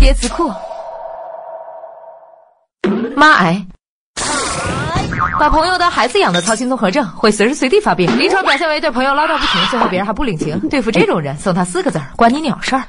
叠词库妈癌。把朋友当孩子养的操心综合症会随时随地发病。临床表现为对朋友唠叨不停最后别人还不领情对付这种人送他四个字儿关你鸟事儿。